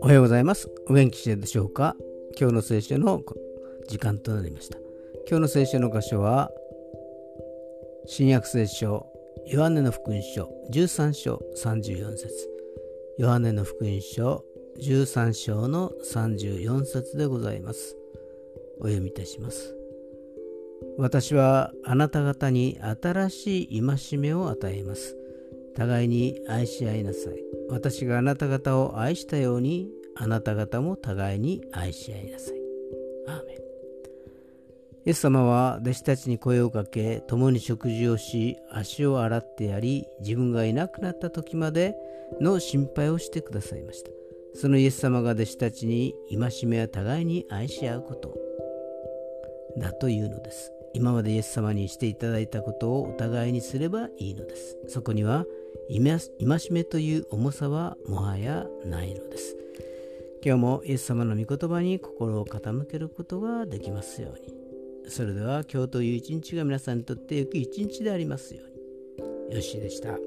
おはようございます。お元気でしょうか？今日の聖書の時間となりました。今日の聖書の箇所は、新約聖書、ヨハネの福音書13章34節ヨハネの福音書13章の34節でございます。お読みいたします。私はあなた方に新しい戒めを与えます。互いに愛し合いなさい。私があなた方を愛したようにあなた方も互いに愛し合いなさい。アーメン。イエス様は弟子たちに声をかけ、共に食事をし、足を洗ってやり、自分がいなくなった時までの心配をしてくださいました。そのイエス様が弟子たちに戒めは互いに愛し合うことだというのです。今までイエス様にしていただいたことをお互いにすればいいのです。そこには戒めという重さはもはやないのです。今日もイエス様の御言葉に心を傾けることができますように。それでは今日という一日が皆さんにとって良き一日でありますように。よしでした。